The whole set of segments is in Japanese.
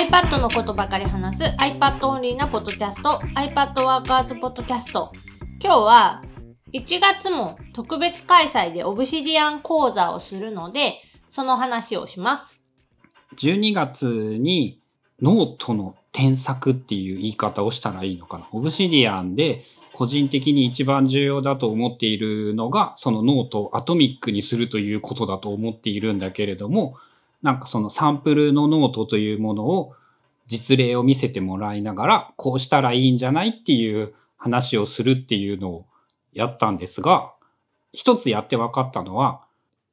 iPad のことばかり話す iPad オンリーなポッドキャスト iPad ワーカーズポッドキャスト今日は1月も特別開催で Obsidian 講座をするのでその話をします12月にノートの添削っていう言い方をしたらいいのかな。 Obsidian で個人的に一番重要だと思っているのが、そのノートをアトミックにするということだと思っているんだけれども、なんかそのサンプルのノートというものを実例を見せてもらいながら、こうしたらいいんじゃないっていう話をするっていうのをやったんですが、一つやって分かったのは、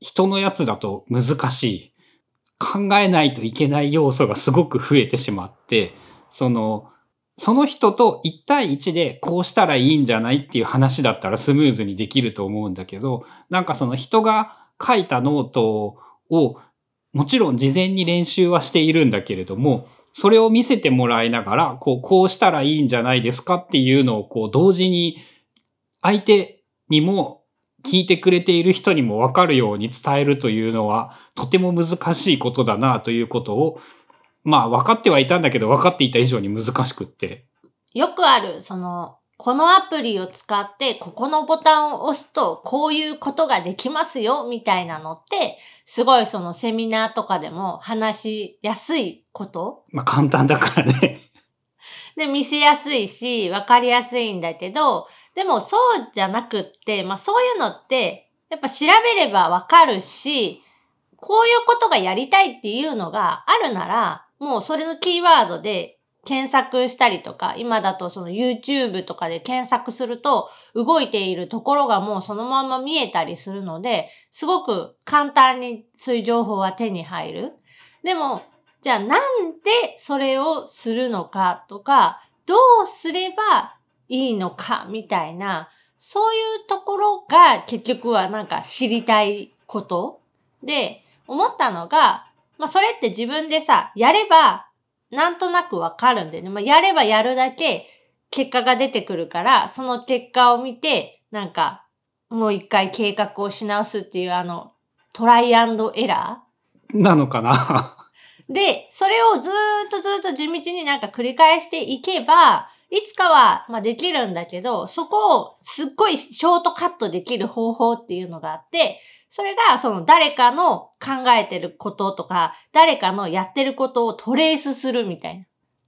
人のやつだと難しい。考えないといけない要素がすごく増えてしまって、その、その人と1対1でこうしたらいいんじゃないっていう話だったらスムーズにできると思うんだけど、なんかその人が書いたノートをもちろん事前に練習はしているんだけれども、それを見せてもらいながら、こう、こうしたらいいんじゃないですかっていうのをこう同時に相手にも聞いてくれている人にもわかるように伝えるというのはとても難しいことだなということを、まあ分かってはいたんだけど分かっていた以上に難しくって。よくある、その、このアプリを使ってここのボタンを押すとこういうことができますよみたいなのってすごいそのセミナーとかでも話しやすいこと。まあ簡単だからね。で、見せやすいし、わかりやすいんだけど、でもそうじゃなくって、まあそういうのって、やっぱ調べればわかるし、こういうことがやりたいっていうのがあるなら、もうそれのキーワードで検索したりとか、今だとその YouTube とかで検索すると動いているところがもうそのまま見えたりするので、すごく簡単にそういう情報は手に入る。でも、じゃあなんでそれをするのかとか、どうすればいいのかみたいな、そういうところが結局はなんか知りたいことで、思ったのが、まあそれって自分でさ、やればなんとなくわかるんだよね。まあやればやるだけ結果が出てくるから、その結果を見て、なんかもう一回計画をし直すっていうあの、トライアンドエラーなのかな？で、それをずーっとずーっと地道になんか繰り返していけば、いつかは、まあ、できるんだけど、そこをすっごいショートカットできる方法っていうのがあって、それがその誰かの考えてることとか、誰かのやってることをトレースするみたい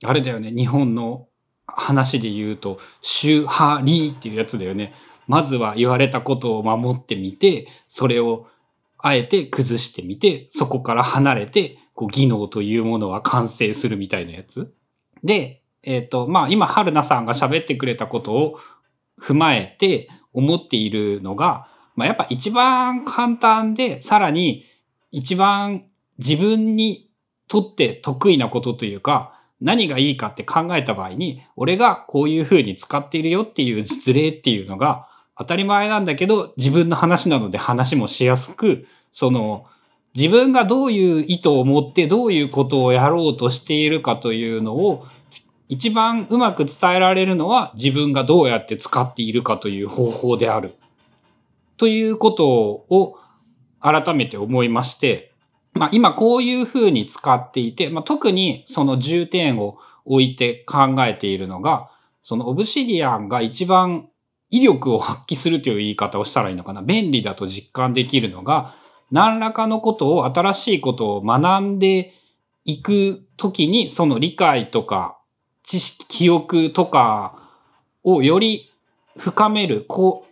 な。あれだよね、日本の話で言うと、シュハリーっていうやつだよね。まずは言われたことを守ってみて、それをあえて崩してみて、そこから離れて、こう技能というものは完成するみたいなやつ。で、えっ、ー、と、まあ今、春菜さんが喋ってくれたことを踏まえて思っているのが、まあやっぱ一番簡単で、さらに一番自分にとって得意なことというか、何がいいかって考えた場合に、俺がこういう風に使っているよっていう実例っていうのが当たり前なんだけど、自分の話なので話もしやすく、その、自分がどういう意図を持ってどういうことをやろうとしているかというのを一番うまく伝えられるのは自分がどうやって使っているかという方法である。ということを改めて思いまして、まあ今こういうふうに使っていて、まあ特にその重点を置いて考えているのが、そのオブシディアンが一番威力を発揮するという言い方をしたらいいのかな。便利だと実感できるのが、何らかのことを、新しいことを学んでいくときに、その理解とか知識、記憶とかをより深める、こう、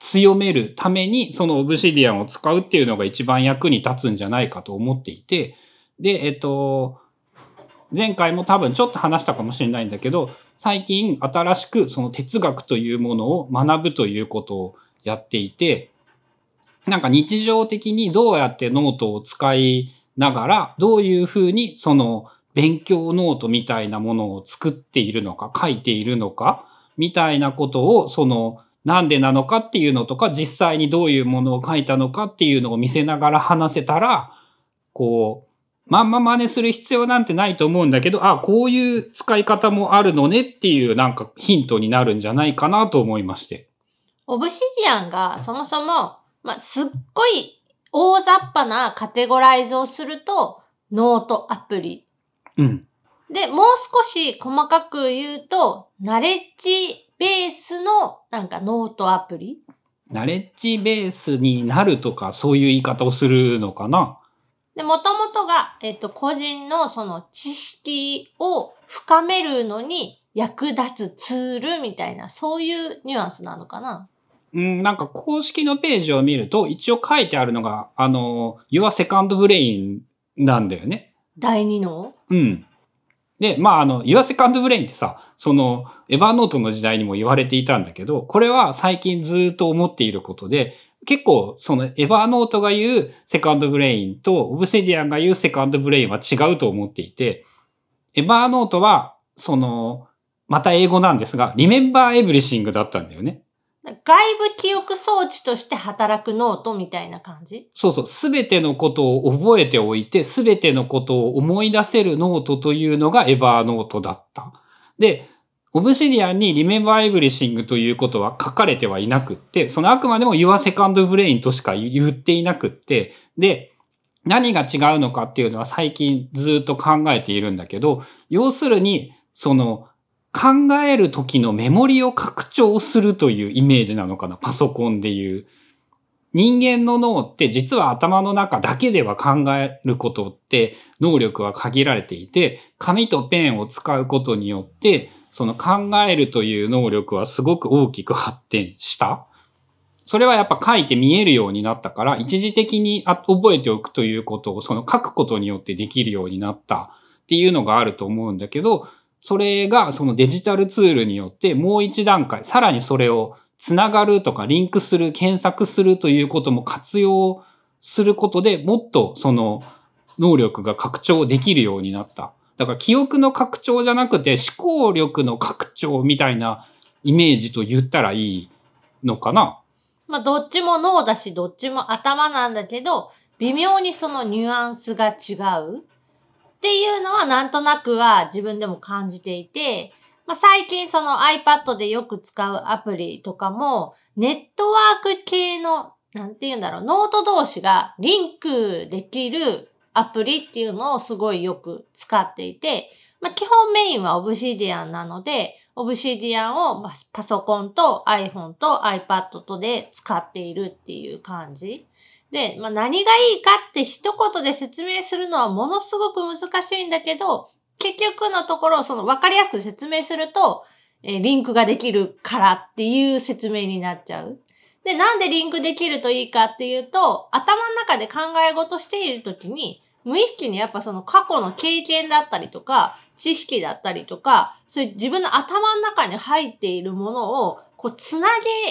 強めるために、そのオブシディアンを使うっていうのが一番役に立つんじゃないかと思っていて、で、えっと、前回も多分ちょっと話したかもしれないんだけど、最近新しくその哲学というものを学ぶということをやっていて、なんか日常的にどうやってノートを使いながら、どういうふうにその勉強ノートみたいなものを作っているのか、書いているのか、みたいなことを、その、なんでなのかっていうのとか、実際にどういうものを書いたのかっていうのを見せながら話せたら、こう、まんま真似する必要なんてないと思うんだけど、あ、こういう使い方もあるのねっていうなんかヒントになるんじゃないかなと思いまして。 Obsidianがそもそも、まあ、すっごい大雑把なカテゴライズをすると、ノートアプリで、もう少し細かく言うと、ナレッジベースのなんかノートアプリ？ナレッジベースになるとか、そういう言い方をするのかな？で、もともとが、えっと、個人のその知識を深めるのに役立つツールみたいな、そういうニュアンスなのかな？うん、なんか公式のページを見ると、一応書いてあるのが、あの、Your Second Brain なんだよね。第二の？うん。で、まあ、あの、Your Second Brain ってさ、その、エヴァーノートの時代にも言われていたんだけど、これは最近ずっと思っていることで、結構、その、 Evernoteが言う Second Brain と、 Obsidianが言う Second Brain は違うと思っていて、 Evernoteは、その、また英語なんですが、Remember Everything だったんだよね。外部記憶装置として働くノートみたいな感じ？そうそう、すべてのことを覚えておいて、すべてのことを思い出せるノートというのが Evernoteだった。で、 Obsidianに Remember Everything ということは書かれてはいなくって、そのあくまでも Your Second Brain としか言っていなくって、で、何が違うのかっていうのは最近ずっと考えているんだけど、要するに、その、考える時のメモリを拡張するというイメージなのかな、パソコンでいう。人間の脳って実は頭の中だけでは考えることって能力は限られていて、紙とペンを使うことによって、その考えるという能力はすごく大きく発展した。それはやっぱ書いて見えるようになったから、一時的にあ覚えておくということをその書くことによってできるようになったっていうのがあると思うんだけど、それがそのデジタルツールによってもう一段階、さらにそれをつながるとかリンクする、検索するということも活用することでもっとその能力が拡張できるようになった。だから記憶の拡張じゃなくて思考力の拡張みたいなイメージと言ったらいいのかなまあ、どっちも脳だし、どっちも頭なんだけど、微妙にそのニュアンスが違うっていうのはなんとなくは自分でも感じていて、まあ、最近その iPad でよく使うアプリとかも、ネットワーク系の、なんて言うんだろう、ノート同士がリンクできるアプリっていうのをすごいよく使っていて、まあ、基本メインは Obsidian なので、Obsidian をパソコンと iPhone と iPad とで使っているっていう感じ。で、まあ、何がいいかって一言で説明するのはものすごく難しいんだけど、結局のところ、その分かりやすく説明すると、えーリンクができるからっていう説明になっちゃう。で、なんでリンクできるといいかっていうと、頭の中で考え事しているときに、無意識にやっぱその過去の経験だったりとか、知識だったりとか、そういう自分の頭の中に入っているものを、こう、つな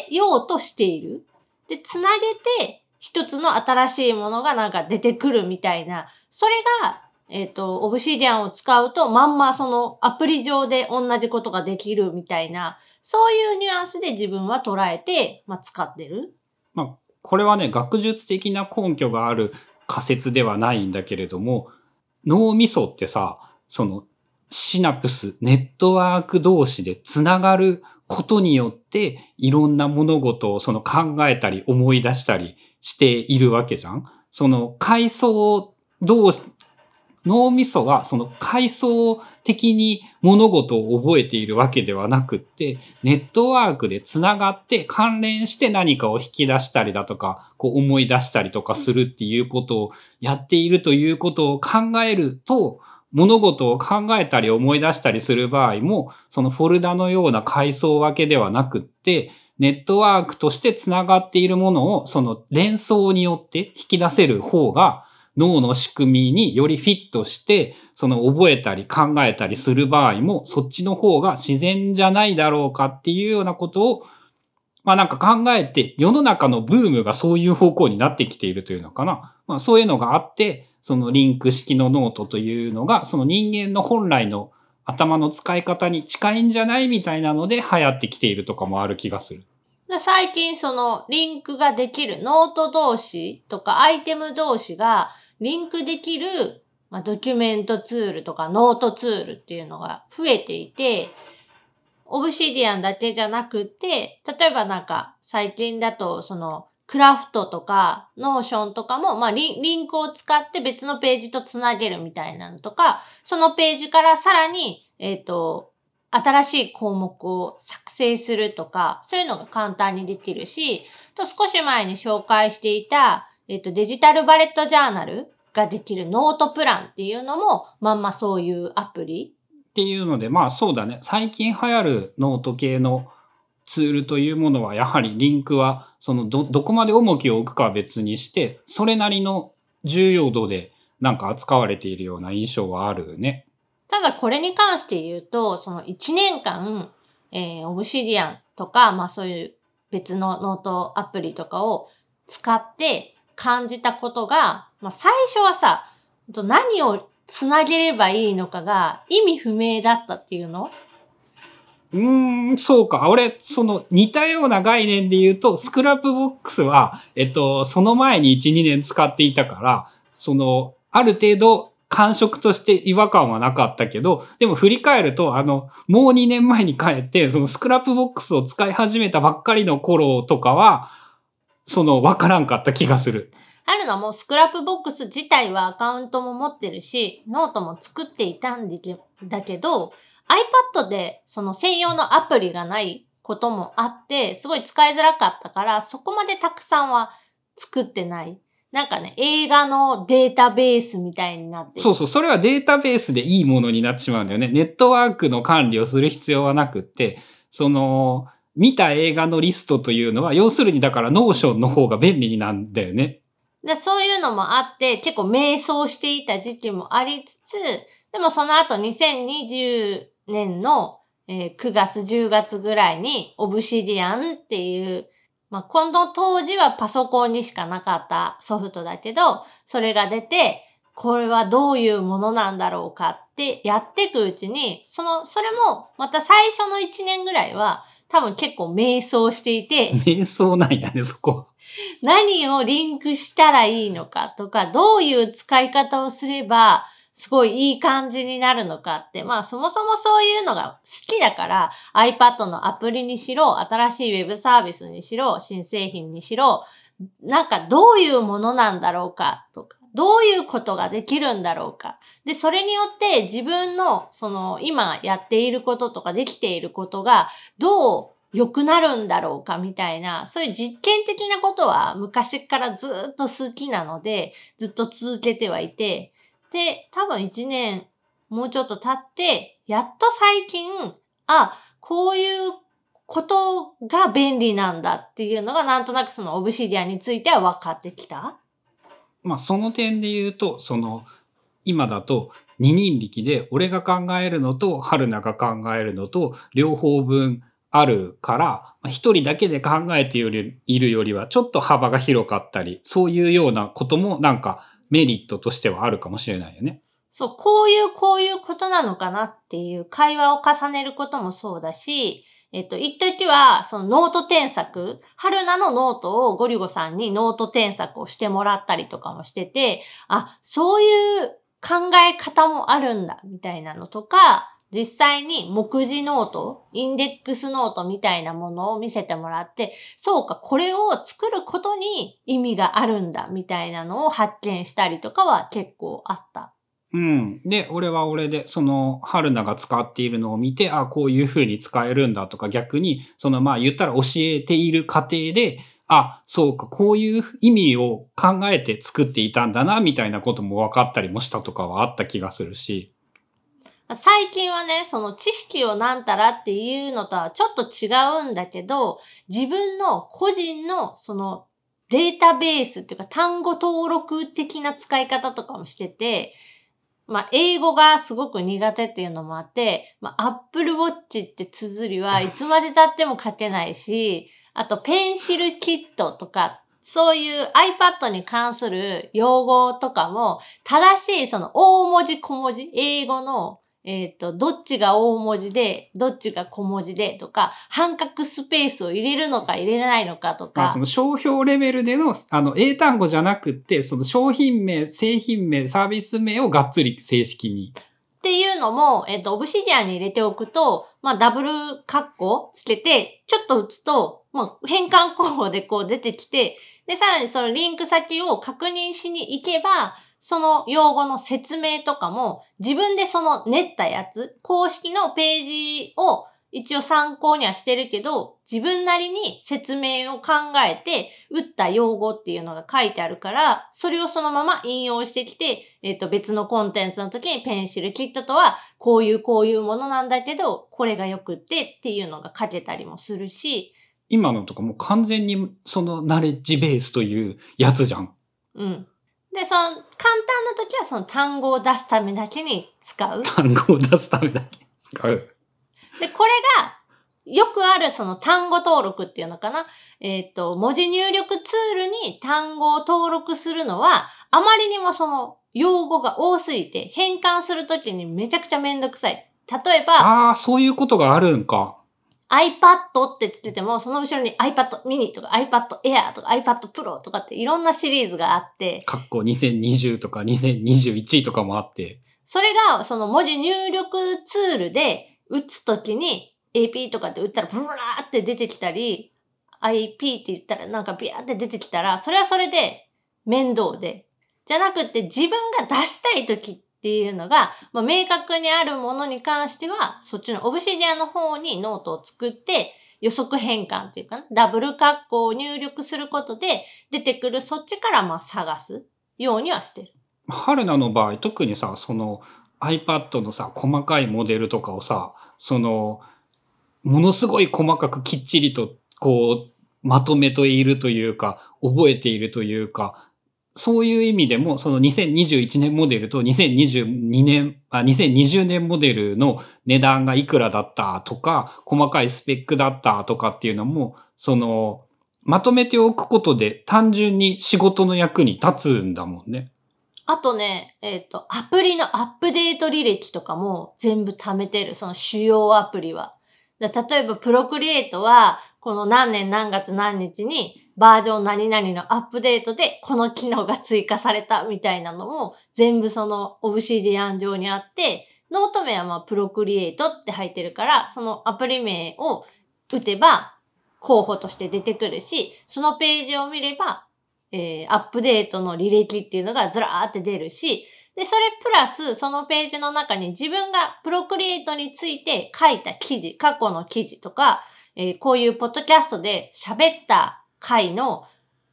げようとしている。で、つなげて、一つの新しいものがなんか出てくるみたいな、それが、えっ、と、オブシディアンを使うと、まんまそのアプリ上で同じことができるみたいな、そういうニュアンスで自分は捉えて、まあ、使ってる。まあ、これはね、学術的な根拠がある仮説ではないんだけれども、脳みそってさ、そのシナプス、ネットワーク同士でつながることによって、いろんな物事をその考えたり思い出したりしているわけじゃん。その階層同士、脳みそはその階層的に物事を覚えているわけではなくって、ネットワークでつながって関連して何かを引き出したりだとか、こう思い出したりとかするっていうことをやっているということを考えると、物事を考えたり思い出したりする場合も、そのフォルダのような階層分けではなくって、ネットワークとしてつながっているものを、その連想によって引き出せる方が、脳の仕組みによりフィットして、その覚えたり考えたりする場合も、そっちの方が自然じゃないだろうかっていうようなことを、まあなんか考えて、世の中のブームがそういう方向になってきているというのかな。まあそういうのがあって、そのリンク式のノートというのが、その人間の本来の頭の使い方に近いんじゃないみたいなので流行ってきているとかもある気がする。最近そのリンクができるノート同士とかアイテム同士がリンクできる、まあ、ドキュメントツールとかノートツールっていうのが増えていて、Obsidianだけじゃなくて、例えばなんか最近だとそのクラフトとか、 Notionとかも、まあリン、リンクを使って別のページとつなげるみたいなのとか、そのページからさらに、えっ、と、新しい項目を作成するとか、そういうのが簡単にできるし、と少し前に紹介していた、えっ、と、デジタルバレットジャーナルができる NotePlanっていうのも、まんまそういうアプリ。っていうので、まあそうだね。最近流行るノート系のツールというものは、やはりリンクは、そのど、どこまで重きを置くかは別にして、それなりの重要度でなんか扱われているような印象はあるね。ただこれに関して言うと、その1年間、えー、 Obsidianとか、まあそういう別のノートアプリとかを使って感じたことが、まあ最初はさ、何をつなげればいいのかが意味不明だったっていうのうーん、そうか。俺、その似たような概念で言うと、スクラップボックスは、えっと、その前に1、2年使っていたから、その、ある程度感触として違和感はなかったけど、でも振り返ると、あの、もう2年前に帰って、そのスクラップボックスを使い始めたばっかりの頃とかは、その、わからんかった気がする。あるのも、スクラップボックス自体はアカウントも持ってるし、ノートも作っていたんだけど、iPad でその専用のアプリがないこともあって、すごい使いづらかったから、そこまでたくさんは作ってない。なんかね、映画のデータベースみたいになってそうそう、それはデータベースでいいものになってしまうんだよね。ネットワークの管理をする必要はなくって、その、見た映画のリストというのは、要するにだから Notionの方が便利になんだよね。でそういうのもあって、結構迷走していた時期もありつつ、でもその後2020年の、えー、9月10月ぐらいに Obsidianっていうまあ、この当時はパソコンにしかなかったソフトだけど、それが出て、これはどういうものなんだろうかってやっていくうちに、その、それもまた最初の1年ぐらいは多分結構迷走していて。迷走なんやね、そこ。何をリンクしたらいいのかとか、どういう使い方をすればすごいいい感じになるのかって、まあそもそもそういうのが好きだから iPad のアプリにしろ、新しい Web サービスにしろ、新製品にしろ、なんかどういうものなんだろうかとか、どういうことができるんだろうか。で、それによって自分のその今やっていることとかできていることがどう良くなるんだろうかみたいな、そういう実験的なことは昔からずっと好きなので、ずっと続けてはいて、で、多分1年、もうちょっと経って、やっと最近、あ、こういうことが便利なんだっていうのが、なんとなくそのオブシディアについては分かってきた？まあ、その点で言うと、その、今だと二人力で俺が考えるのと春菜が考えるのと両方分あるから、一人だけで考えているよりはちょっと幅が広かったり、そういうようなこともなんかメリットとしてはあるかもしれないよね。そう、こういう、こういうことなのかなっていう会話を重ねることもそうだし、えっと、一時は、そのノート添削、春菜のノートをゴリュゴさんにノート添削をしてもらったりとかもしてて、あ、そういう考え方もあるんだ、みたいなのとか、実際に目次ノート、インデックスノートみたいなものを見せてもらって、そうか、これを作ることに意味があるんだ、みたいなのを発見したりとかは結構あった。うん。で、俺は俺で、その、春菜が使っているのを見て、あ、こういう風に使えるんだとか、逆に、その、まあ言ったら教えている過程で、あ、そうか、こういう意味を考えて作っていたんだな、みたいなことも分かったりもしたとかはあった気がするし。最近はね、その知識をなんたらっていうのとはちょっと違うんだけど、自分の個人のそのデータベースっていうか単語登録的な使い方とかもしてて、まあ、英語がすごく苦手っていうのもあって、まあ、Apple Watch って綴りはいつまで経っても書けないし、あと、ペンシルキットとか、そういう iPad に関する用語とかも、正しいその大文字小文字、英語のえっ、ー、と、どっちが大文字で、どっちが小文字でとか、半角スペースを入れるのか入れないのかとか。その商標レベルでの、あの、英単語じゃなくって、その商品名、製品名、サービス名をがっつり正式に。っていうのも、えっ、ー、と、オブシディアンに入れておくと、まあ、ダブルカッコつけて、ちょっと打つと、まあ、変換候補でこう出てきて、で、さらにそのリンク先を確認しに行けば、その用語の説明とかも自分でその練ったやつ、公式のページを一応参考にはしてるけど、自分なりに説明を考えて、打った用語っていうのが書いてあるから、それをそのまま引用してきて、えっ、と別のコンテンツの時にペンシルキットとは、こういうこういうものなんだけど、これが良くってっていうのが書けたりもするし。今のとかもう完全にそのナレッジベースというやつじゃん。うん。で、その、簡単な時はその単語を出すためだけに使う。単語を出すためだけ使う。で、これが、よくあるその単語登録っていうのかな。えっ、ー、と、文字入力ツールに単語を登録するのは、あまりにもその用語が多すぎて変換するときにめちゃくちゃめんどくさい。例えば、ああ、そういうことがあるんか。iPad ってつってても、その後ろに iPad mini とか iPad Air とか iPad Pro とかっていろんなシリーズがあって。かっこ2020とか2021とかもあって。それが、その文字入力ツールで打つときに AP とかって打ったらブラーって出てきたり、IP って言ったらなんかビャーって出てきたら、それはそれで面倒で。じゃなくて自分が出したいときっっていうのが、まあ、明確にあるものに関しては、そっちの Obsidian の方にノートを作って、予測変換っていうかな、ダブルカッコを入力することで、出てくるそっちからまあ探すようにはしてる。春菜の場合、特にさ、その iPad のさ、細かいモデルとかをさ、その、ものすごい細かくきっちりと、こう、まとめているというか、覚えているというか、そういう意味でも、その2021年モデルと2022年、あ、2020年モデルの値段がいくらだったとか、細かいスペックだったとかっていうのも、その、まとめておくことで単純に仕事の役に立つんだもんね。あとね、えっ、ー、と、アプリのアップデート履歴とかも全部貯めてる、その主要アプリは。例えば、 Procreate は、この何年何月何日にバージョン何々のアップデートでこの機能が追加されたみたいなのも全部その Obsidian 上にあって、ノート名はまあ Procreate って入ってるから、そのアプリ名を打てば候補として出てくるし、そのページを見れば、えー、アップデートの履歴っていうのがずらーって出るし、で、それプラス、そのページの中に自分がプロクリエイトについて書いた記事、過去の記事とか、えー、こういうポッドキャストで喋った回の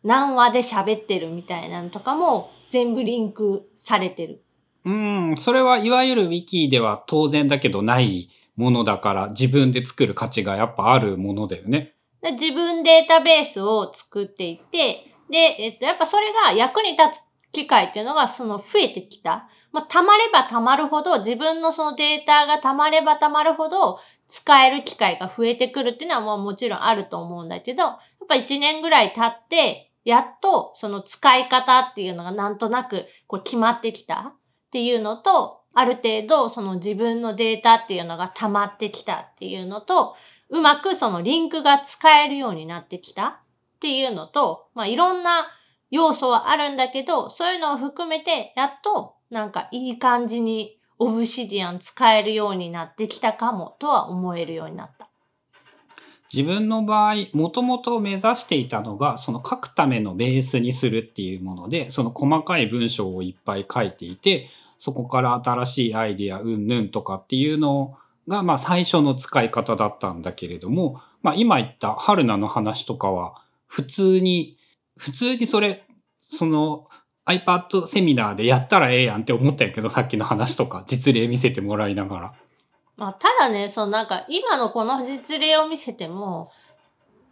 何話で喋ってるみたいなのとかも全部リンクされてる。うん、それはいわゆるウィキでは当然だけどないものだから自分で作る価値がやっぱあるものだよね。で自分データベースを作っていて、で、えっと、やっぱそれが役に立つ機会っていうのがその増えてきた。まあ、溜まれば溜まるほど、自分のそのデータが溜まれば溜まるほど、使える機会が増えてくるっていうのはもうもちろんあると思うんだけど、やっぱ1年ぐらい経って、やっとその使い方っていうのがなんとなくこう決まってきた。っていうのと、ある程度その自分のデータっていうのが溜まってきたっていうのと、うまくそのリンクが使えるようになってきた。っていうのと、まあいろんな要素はあるんだけど、そういうのを含めて、やっとなんかいい感じにオブシディアン使えるようになってきたかもとは思えるようになった。自分の場合、もともと目指していたのが、その書くためのベースにするっていうもので、その細かい文章をいっぱい書いていて、そこから新しいアイディア、うんぬんとかっていうのが、まあ最初の使い方だったんだけれども、まあ今言った春菜の話とかは、普通に、普通にそれ、その iPad セミナーでやったらええやんって思ったんやけど、さっきの話とか、実例見せてもらいながら。まあ、ただね、そのなんか、今のこの実例を見せても、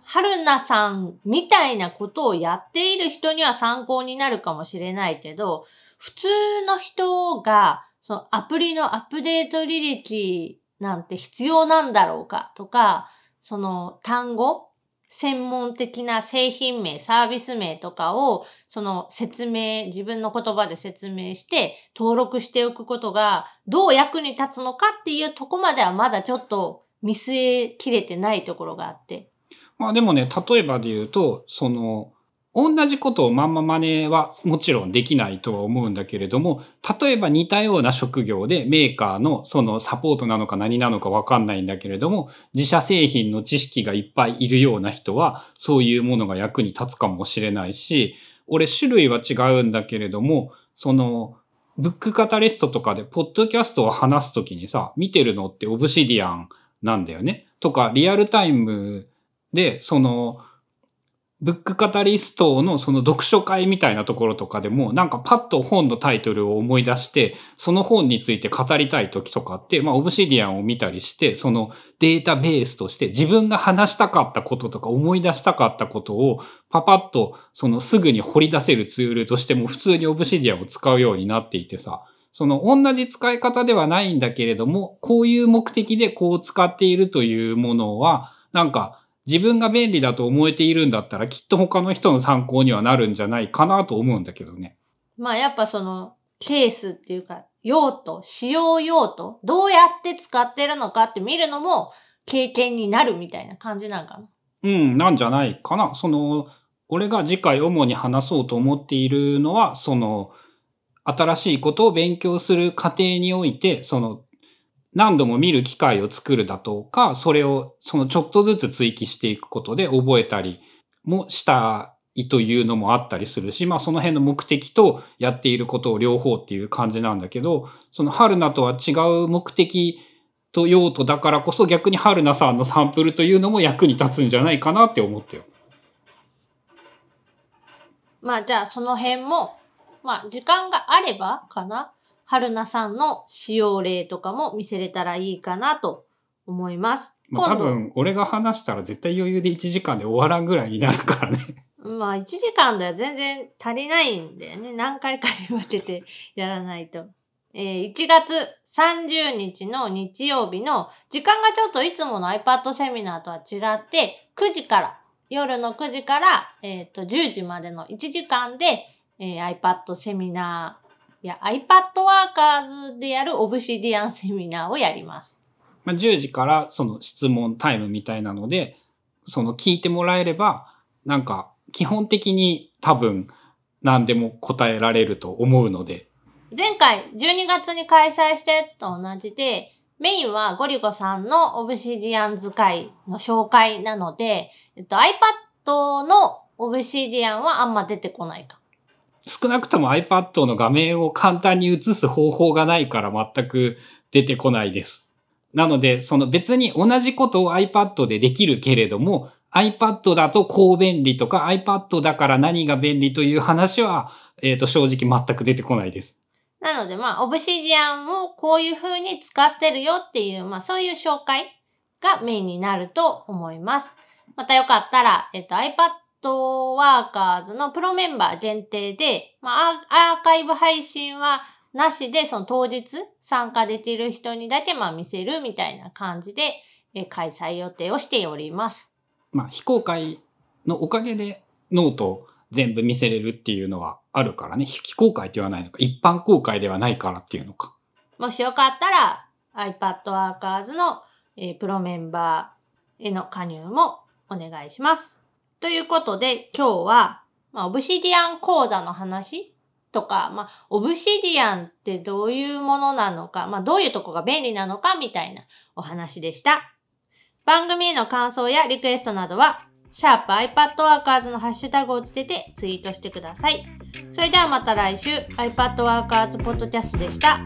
春菜さんみたいなことをやっている人には参考になるかもしれないけど、普通の人が、そのアプリのアップデート履歴なんて必要なんだろうかとか、その単語専門的な製品名、サービス名とかを、その説明、自分の言葉で説明して登録しておくことがどう役に立つのかっていうとこまではまだちょっと見据えきれてないところがあって。まあでもね、例えばで言うと、その、同じことをまんま真似はもちろんできないとは思うんだけれども、例えば似たような職業でメーカーのそのサポートなのか何なのかわかんないんだけれども、自社製品の知識がいっぱいいるような人は、そういうものが役に立つかもしれないし、俺種類は違うんだけれども、その、ブックカタリストとかで、ポッドキャストを話すときにさ、見てるのってオブシディアンなんだよね。とか、リアルタイムで、その、ブックカタリストのその読書会みたいなところとかでも、なんかパッと本のタイトルを思い出して、その本について語りたい時とかって、まあ、オブシディアンを見たりして、そのデータベースとして自分が話したかったこととか思い出したかったことをパパッとそのすぐに掘り出せるツールとしても普通にオブシディアンを使うようになっていてさ、その同じ使い方ではないんだけれども、こういう目的でこう使っているというものは、なんか自分が便利だと思えているんだったら、きっと他の人の参考にはなるんじゃないかなと思うんだけどね。まあやっぱそのケースっていうか、用途、使用用途、どうやって使ってるのかって見るのも経験になるみたいな感じなんかな。うん、なんじゃないかな。その、俺が次回主に話そうと思っているのは、その、新しいことを勉強する過程において、その何度も見る機会を作るだとか、それをそのちょっとずつ追記していくことで覚えたりもしたいというのもあったりするし、まあその辺の目的とやっていることを両方っていう感じなんだけど、その春菜とは違う目的と用途だからこそ逆に春菜さんのサンプルというのも役に立つんじゃないかなって思ったよ。まあじゃあその辺も、まあ時間があればかな。春菜さんの使用例とかも見せれたらいいかなと思います。まあ多分、俺が話したら絶対余裕で1時間で終わらんぐらいになるからね。まあ1時間では全然足りないんだよね。何回かに分けてやらないと。えー、1月30日の日曜日の時間がちょっといつもの iPad セミナーとは違って9時から、夜の9時から、えっ、ー、と10時までの1時間で、えー、iPad セミナーいや、iPad Workers でやるオブシディアンセミナーをやります。まあ、10時からその質問タイムみたいなので、その聞いてもらえれば、なんか基本的に多分何でも答えられると思うので。前回12月に開催したやつと同じで、メインはゴリゴさんのオブシディアン使いの紹介なので、えっと、iPad のオブシディアンはあんま出てこないか。少なくとも iPad の画面を簡単に映す方法がないから全く出てこないです。なので、その別に同じことを iPad でできるけれども、iPad だとこう便利とか iPad だから何が便利という話は、えっ、ー、と、正直全く出てこないです。なので、まあ、オブシディアンをこういう風に使ってるよっていう、まあ、そういう紹介がメインになると思います。またよかったら、えっ、ー、と、iPad トワーカーズのプロメンバー限定で、まあ、アーカイブ配信はなしで、その当日参加できる人にだけまあ見せるみたいな感じで、え開催予定をしております。まあ、非公開のおかげでノート全部見せれるっていうのはあるからね。非公開ではないのか。一般公開ではないからっていうのか。もしよかったら iPad Workers の、えー、プロメンバーへの加入もお願いします。ということで、今日は、まあ、オブシディアン講座の話とか、まあ、オブシディアンってどういうものなのか、まあ、どういうとこが便利なのかみたいなお話でした。番組への感想やリクエストなどは、シャープ iPad Workers のハッシュタグをつけてツイートしてください。それではまた来週、iPad Workers Podcast でした。